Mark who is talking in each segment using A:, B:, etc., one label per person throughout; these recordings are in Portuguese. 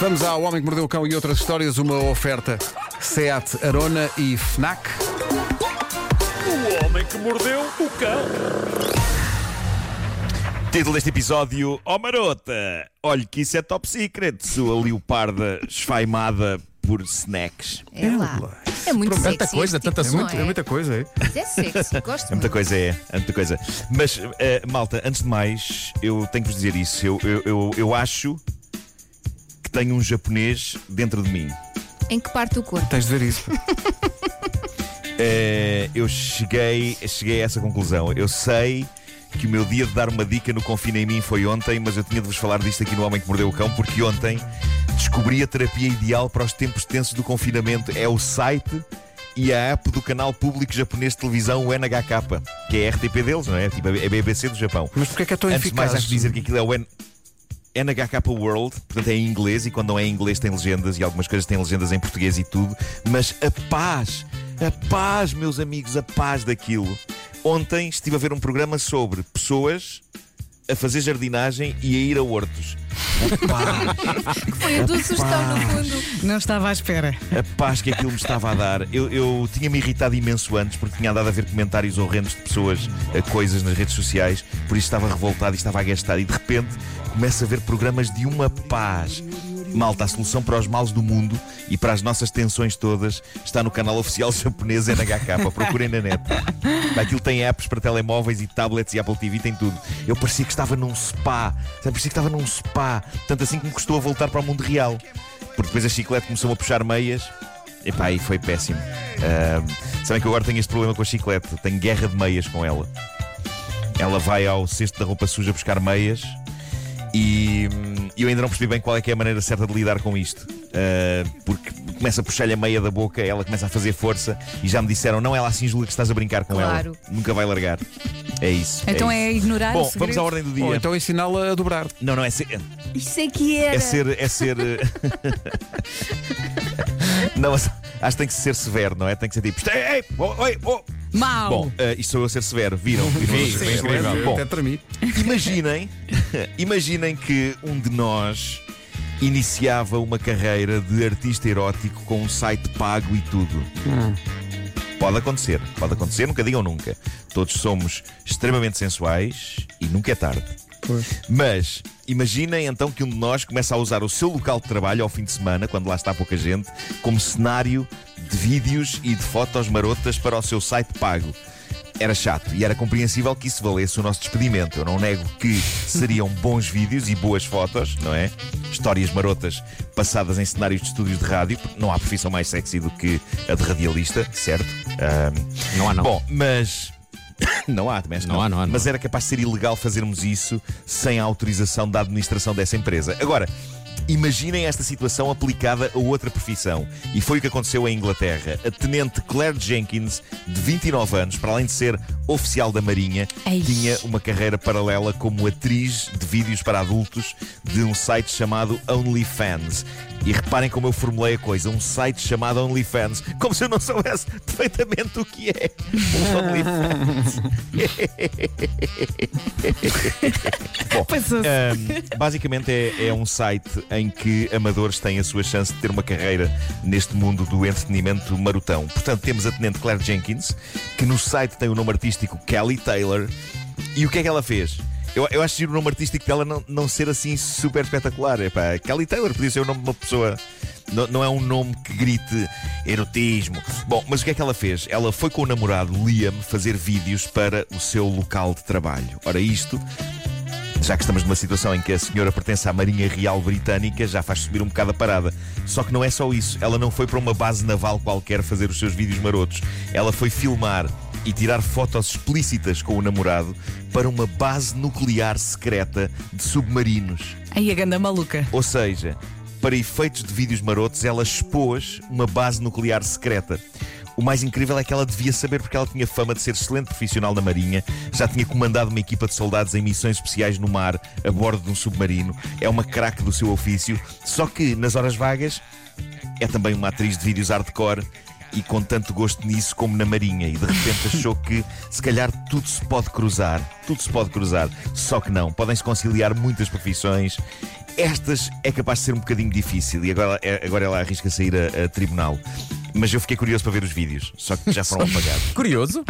A: Vamos ao Homem que Mordeu o Cão e outras histórias, uma oferta Seat Arona e Fnac.
B: O homem que mordeu o cão.
C: Título deste episódio: Oh marota, olhe que isso é top secret, sua leoparda esfaimada por snacks.
D: É lá. É muito
A: Pronto,
D: sexy.
E: tanta coisa,
D: tipo,
E: assunto,
D: não
A: É muita coisa, é?
D: Mas é sexy, gosto
C: É muita
D: muito.
C: coisa, é, é muita coisa. Mas, eh, malta, antes de mais, eu tenho que vos dizer isso. Eu, eu, eu, eu acho tenho um japonês dentro de mim.
D: Em que parte do corpo?
A: Tens de ver isso.
C: Eh, eu cheguei, cheguei a essa conclusão. Eu sei que o meu dia de dar uma dica no Confina em mim foi ontem, mas eu tinha de vos falar disto aqui no Homem que Mordeu o Cão, porque ontem descobri a terapia ideal para os tempos tensos do confinamento. É o site e a app do canal público japonês de televisão, o NHK, que é a RTP deles, não é? Tipo, é a BBC do Japão.
A: Mas porquê é que é tão
C: Antes de
A: eficaz?
C: mais, acho que dizer que aquilo é o N... NHK World, portanto é em inglês, e quando não é em inglês tem legendas, e algumas coisas têm legendas em português e tudo, mas a paz, a paz, meus amigos, a paz daquilo. Ontem estive a ver um programa sobre pessoas a fazer jardinagem e a ir a hortos.
D: Foi a tua sugestão, no fundo.
F: Não estava à espera.
C: a paz que aquilo me estava a dar. Eu, eu tinha-me irritado imenso antes porque tinha andado a ver comentários horrendos de pessoas a coisas nas redes sociais, por isso estava revoltado e estava a gastar. E de repente começo a ver programas de uma paz. Malta, a solução para os males do mundo e para as nossas tensões todas está no canal oficial japonês NHK. Procurem na net. Aquilo tem apps para telemóveis e tablets e Apple TV, tem tudo. Eu parecia que estava num spa. Sabe, parecia que estava num spa. Tanto assim que me custou a voltar para o mundo real. Porque depois a chiclete começou a puxar meias. Epá, aí foi péssimo. Ahm, sabem que eu agora tenho este problema com a chiclete. Tenho guerra de meias com ela. Ela vai ao cesto da roupa suja buscar meias e hum, eu ainda não percebi bem qual é que é a maneira certa de lidar com isto. Ah, porque começa a puxar-lhe a meia da boca, ela começa a fazer força e já me disseram: não, ela assim julga que estás a brincar com
D: Claro.
C: ela. Nunca vai largar. É isso.
F: Então
C: é,
F: é,
C: isso.
F: ignorar
C: Bom, vamos à ordem do dia.
A: Ou então ensiná-la a dobrar.
C: Não, não, é ser.
D: Isso é que era.
C: É ser. É ser não, mas acho que tem que ser severo, não é? Tem que ser tipo. Ei, ei, oh, oi, oh.
F: Mau.
C: Bom, eh, isto sou eu a ser severo. Viram? Viram?
E: Sim,
C: Sim,
E: sim.
C: Bom,
A: Até para mim.
C: Imaginem, imaginem que um de nós iniciava uma carreira de artista erótico com um site pago e tudo. Pode acontecer, pode acontecer, nunca digam nunca. Todos somos extremamente sensuais e nunca é tarde. Mas imaginem então que um de nós começa a usar o seu local de trabalho ao fim de semana, quando lá está pouca gente, como cenário de vídeos e de fotos marotas para o seu site pago. Era chato e era compreensível que isso valesse o nosso despedimento. Eu não nego que seriam bons vídeos e boas fotos, não é? Histórias marotas passadas em cenários de estúdios de rádio, porque não há profissão mais sexy do que a de radialista, certo? Ahm,
E: Não há, não.
C: Bom, mas. Não há, que
E: Não há, não há, não
C: Mas
E: há.
C: era capaz de ser ilegal fazermos isso sem a autorização da administração dessa empresa. Agora, imaginem esta situação aplicada a outra profissão. E foi o que aconteceu em Inglaterra. A tenente Claire Jenkins, de 29 anos, para além de ser oficial da Marinha,
D: Ei.
C: tinha uma carreira paralela como atriz de vídeos para adultos de um site chamado OnlyFans. E reparem como eu formulei a coisa: um site chamado OnlyFans, como se eu não soubesse perfeitamente o que é o OnlyFans. Bom,
F: Passou-se.
C: Ahm, basicamente é, é um site em que amadores têm a sua chance de ter uma carreira neste mundo do entretenimento marotão. Portanto, temos a tenente Claire Jenkins, que no site tem o nome artístico Kelly Taylor. E o que é que ela fez? Eu, eu acho que o nome artístico dela não, não ser assim super espetacular. Epá, Kelly Taylor podia ser o nome de uma pessoa. Não, não é um nome que grite erotismo. Bom, mas o que é que ela fez? Ela foi com o namorado Liam fazer vídeos para o seu local de trabalho. Ora, isto já que estamos numa situação em que a senhora pertence à Marinha Real Britânica, já faz subir um bocado a parada. Só que não é só isso. Ela não foi para uma base naval qualquer fazer os seus vídeos marotos. Ela foi filmar e tirar fotos explícitas com o namorado para uma base nuclear secreta de submarinos.
F: Aí a ganda maluca.
C: Ou seja, para efeitos de vídeos marotos, ela expôs uma base nuclear secreta. O mais incrível é que ela devia saber porque ela tinha fama de ser excelente profissional na Marinha, já tinha comandado uma equipa de soldados em missões especiais no mar, a bordo de um submarino, é uma craque do seu ofício, só que nas horas vagas é também uma atriz de vídeos hardcore e com tanto gosto nisso como na Marinha. E de repente achou que se calhar tudo se pode cruzar. Tudo se pode cruzar. Só que não. Podem-se conciliar muitas profissões Estas é capaz de ser um bocadinho difícil e agora, é- agora ela arrisca sair a, a tribunal. Mas eu fiquei curioso para ver os vídeos, só que já foram apagados.
E: Curioso?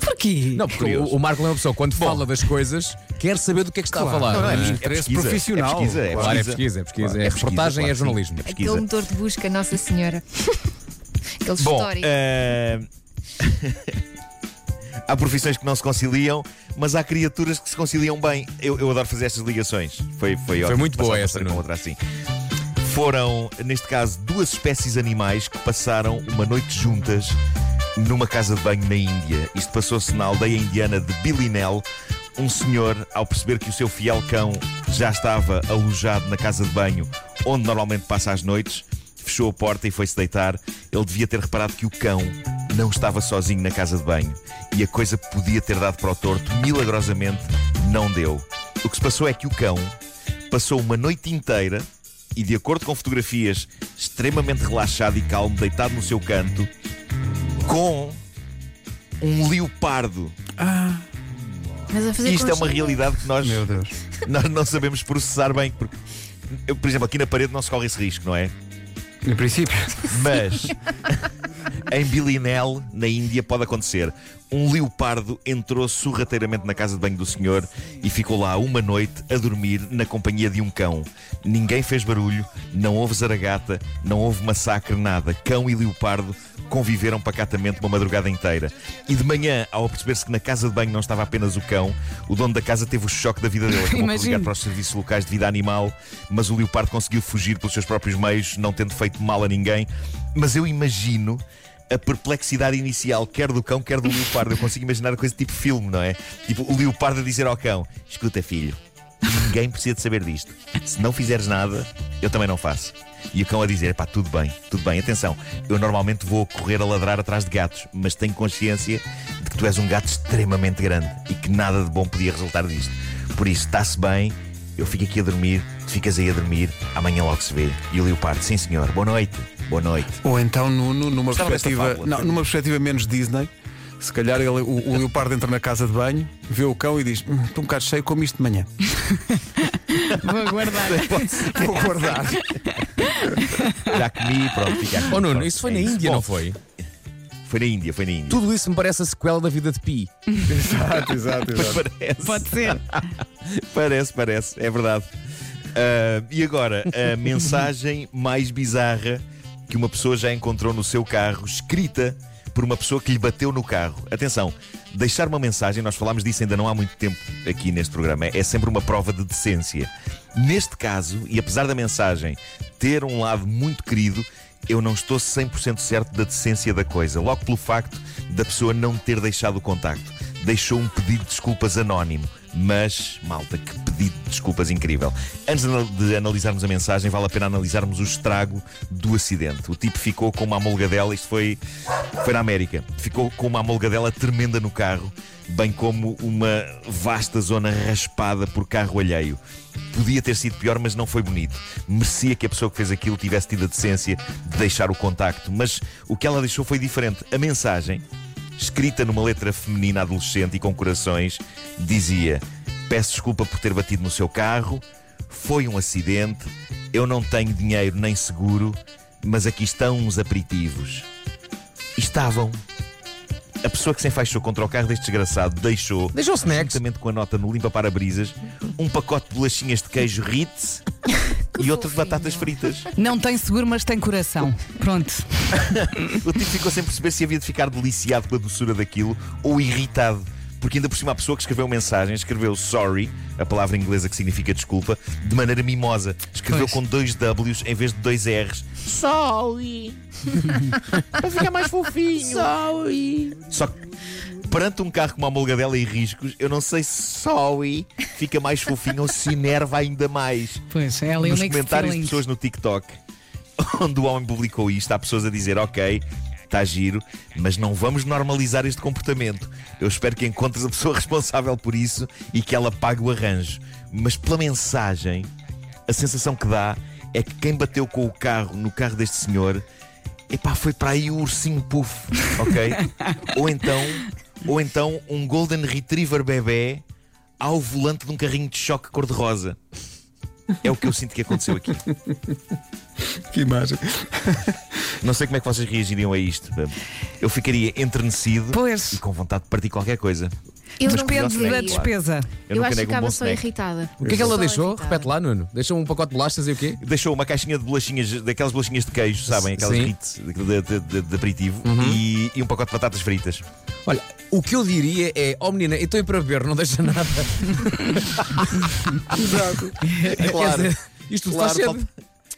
F: Porquê?
E: Não, porque
C: Curioso.
E: o, o Marco é uma pessoa, quando fala das coisas, quer saber do que é que está a falar.
A: Não, não, é
E: não é?
A: interesse
C: pesquisa,
A: profissional.
C: É pesquisa, é
E: Claro, é
C: pesquisa.
E: pesquisa, é pesquisa.
C: Claro,
E: É reportagem,
C: claro
E: é
C: sim,
E: jornalismo.
C: é
D: Aquele
C: pesquisa.
D: motor de busca, Nossa Senhora. Aquele
C: Bom,
D: histórico.
C: eh, há profissões que não se conciliam, mas há criaturas que se conciliam bem. Eu, eu adoro fazer estas ligações. Foi, foi, ótimo
E: muito boa essa, Nuno.
C: outra assim. Foram, neste caso, duas espécies animais que passaram uma noite juntas numa casa de banho na Índia. Isto passou-se na aldeia indiana de Bilinel. Um senhor, ao perceber que o seu fiel cão já estava alojado na casa de banho onde normalmente passa as noites, fechou a porta e foi-se deitar. Ele devia ter reparado que o cão não estava sozinho na casa de banho e a coisa podia ter dado para o torto, milagrosamente não deu. O que se passou é que o cão passou uma noite inteira e, de acordo com fotografias, extremamente relaxado e calmo, deitado no seu canto, com um leopardo.
D: Mas a fazer
C: Isto é uma realidade que nós,
A: Meu Deus.
C: nós não sabemos processar bem. Porque, eu, por exemplo, aqui na parede não se corre esse risco, não é?
A: Em princípio.
C: Mas em Bilinel, na Índia, pode acontecer. Um leopardo entrou sorrateiramente na casa de banho do senhor e ficou lá uma noite a dormir na companhia de um cão. Ninguém fez barulho, não houve zaragata, não houve massacre, nada. Cão e leopardo conviveram pacatamente uma madrugada inteira. E de manhã, ao perceber-se que na casa de banho não estava apenas o cão, o dono da casa teve o choque da vida dele. Acabou por
F: Imagino.
C: ligar para os serviços locais de vida animal, mas o leopardo conseguiu fugir pelos seus próprios meios, não tendo feito mal a ninguém. Mas eu imagino a perplexidade inicial, quer do cão, quer do leopardo. Eu consigo imaginar coisa tipo filme, não é? Tipo o leopardo a dizer ao cão: Escuta, filho, ninguém precisa de saber disto. Se não fizeres nada, eu também não faço. E o cão a dizer: pá, tudo bem, tudo bem, atenção, eu normalmente vou correr a ladrar atrás de gatos, mas tenho consciência de que tu és um gato extremamente grande e que nada de bom podia resultar disto. Por isso, está-se bem, eu fico aqui a dormir, tu ficas aí a dormir, amanhã logo se vê. E o leopardo: sim senhor, boa noite, boa noite.
A: Ou então, Nuno, numa
C: desta
A: perspectiva,
C: fábula,
A: não, numa perspectiva menos Disney, se calhar ele, o, o leopardo entra na casa de banho, vê o cão e diz: "Hum, Estou um bocado cheio, como isto de manhã.
F: Vou guardar.
A: Vou guardar.
C: Já comi, pronto, fica aqui.
E: Oh Nuno,
C: Pronto,
E: isso foi
C: é
E: na Índia,
C: Bom,
E: não foi?
C: Foi na Índia, foi na Índia.
E: Tudo isso me parece a sequela da vida de Pi.
A: exato, exato, exato.
C: Parece.
F: Pode ser.
C: Parece, parece, é verdade. Ah, e agora, a mensagem mais bizarra que uma pessoa já encontrou no seu carro, escrita por uma pessoa que lhe bateu no carro. Atenção, deixar uma mensagem, nós falámos disso ainda não há muito tempo aqui neste programa, é sempre uma prova de decência. Neste caso, e apesar da mensagem ter um lado muito querido, eu não estou 100% certo da decência da coisa, logo pelo facto da pessoa não ter deixado o contacto. Deixou um pedido de desculpas anónimo. Mas, malta, que pedido de desculpas incrível. Antes de anal- de analisarmos a mensagem, vale a pena analisarmos o estrago do acidente. O tipo ficou com uma amolgadela, isto foi, foi na América, ficou com uma amolgadela tremenda no carro, bem como uma vasta zona raspada por carro alheio. Podia ter sido pior, mas não foi bonito. Merecia que a pessoa que fez aquilo tivesse tido a decência de deixar o contacto. Mas o que ela deixou foi diferente. A mensagem, escrita numa letra feminina adolescente e com corações, dizia: Peço desculpa por ter batido no seu carro, foi um acidente, eu não tenho dinheiro nem seguro, mas aqui estão uns aperitivos. E estavam. A pessoa que se enfaixou contra o carro deste desgraçado deixou,
E: Deixou snacks.
C: juntamente com a nota no limpa-para-brisas, um pacote de bolachinhas de queijo Ritz e outro de batatas fritas.
F: Não tem seguro, mas tem coração. Pronto.
C: O tipo ficou sem perceber se havia de ficar deliciado com a doçura daquilo ou irritado. Porque ainda por cima a pessoa que escreveu mensagem escreveu sorry, a palavra inglesa que significa desculpa, de maneira mimosa. Escreveu
F: Pois.
C: com dois W's em vez de dois R's. Sorry! Para ficar mais fofinho. Sorry! Só que perante um carro com uma amolgadela e riscos, eu não sei se sorry fica mais fofinho ou se enerva ainda mais
F: Pois, é ali
C: nos comentários de pessoas no TikTok onde o homem publicou isto, há pessoas a dizer: Ok, está giro, mas não vamos normalizar este comportamento. Eu espero que encontres a pessoa responsável por isso e que ela pague o arranjo. Mas pela mensagem, a sensação que dá é que quem bateu com o carro no carro deste senhor. Epá, foi para aí o ursinho puff, ok? ou então, ou então um Golden Retriever bebê ao volante de um carrinho de choque cor-de-rosa. É o que eu sinto que aconteceu aqui.
A: Que imagem.
C: Não sei como é que vocês reagiriam a isto. Eu ficaria enternecido
F: Pois.
C: e com vontade de partir qualquer coisa.
D: Eu não
F: Depende da
D: faria.
F: despesa.
C: Eu,
D: Eu
C: nunca
D: acho que
C: nego um
D: ficava
C: bom
D: só
C: snack.
D: irritada.
E: O que é que ela
D: Só
E: deixou?
D: irritada.
E: Repete lá, Nuno. Deixou um pacote de bolachas e o quê?
C: Deixou uma caixinha de bolachinhas, daquelas bolachinhas de queijo, sabem? Aquelas
E: Sim.
C: De, de- de- de aperitivo e, e um pacote de batatas fritas.
E: Olha, o que eu diria é: oh menina, estou aí para beber, não deixa nada.
A: Exato.
C: Claro.
E: dizer, isto
C: Claro,
E: faz
C: falta-
E: cedo.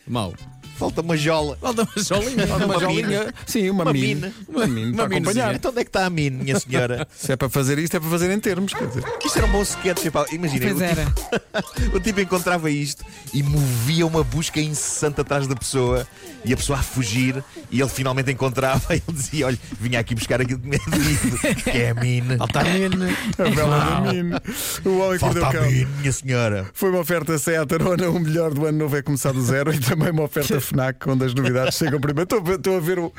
E: Mal.
C: Falta uma jola.
E: Falta uma jolinha.
A: Uma,
C: Uma
A: jolinha. Sim, uma,
C: Uma
A: mine.
C: mine.
A: Uma mine para
E: Uma minezinha.
A: acompanhar.
C: Então onde é que está a mim, minha senhora?
A: Se é para fazer isto, é para fazer em termos. Quer dizer.
C: Isto era um bom sketch. Imagina,
F: Pois
C: o
F: era.
C: tipo, o tipo encontrava isto e movia uma busca incessante atrás da pessoa e a pessoa a fugir e ele finalmente encontrava e ele dizia: Olha, vinha aqui buscar aquilo que me é devido, que é a mine.
E: Falta a mina.
A: A bela da mine. O homem que
C: Falta
A: mordeu
C: a
A: o cão.
C: mine, minha senhora.
A: Foi uma oferta Seat Arona, o melhor do ano novo é começar do zero e também uma oferta FNAC, onde as novidades chegam primeiro. Estou, a ver- estou a ver o.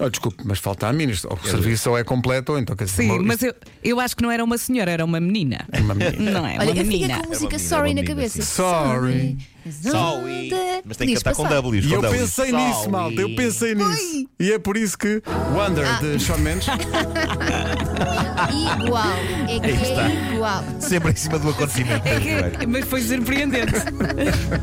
A: Oh, desculpe, mas falta a mim. isto- O serviço ou é completo ou então quer dizer.
F: Sim,
A: uma-
F: mas eu, eu acho que não era uma senhora, era uma menina.
A: Uma menina.
F: Não é?
D: Olha,
F: uma
D: eu fiquei
F: menina.
D: com a música
C: menina,
D: Sorry
C: era
D: na
C: uma
D: cabeça.
A: sim. Sorry.
C: Sorry. Mas tem que cantar com. W's.
A: E eu pensei
C: Sorry.
A: nisso, malta. Eu pensei nisso. E é por isso que Wonder de Shawn Mendes.
D: Igual. É que é igual.
C: Sempre em cima do acontecimento.
F: É que- mas foi surpreendente.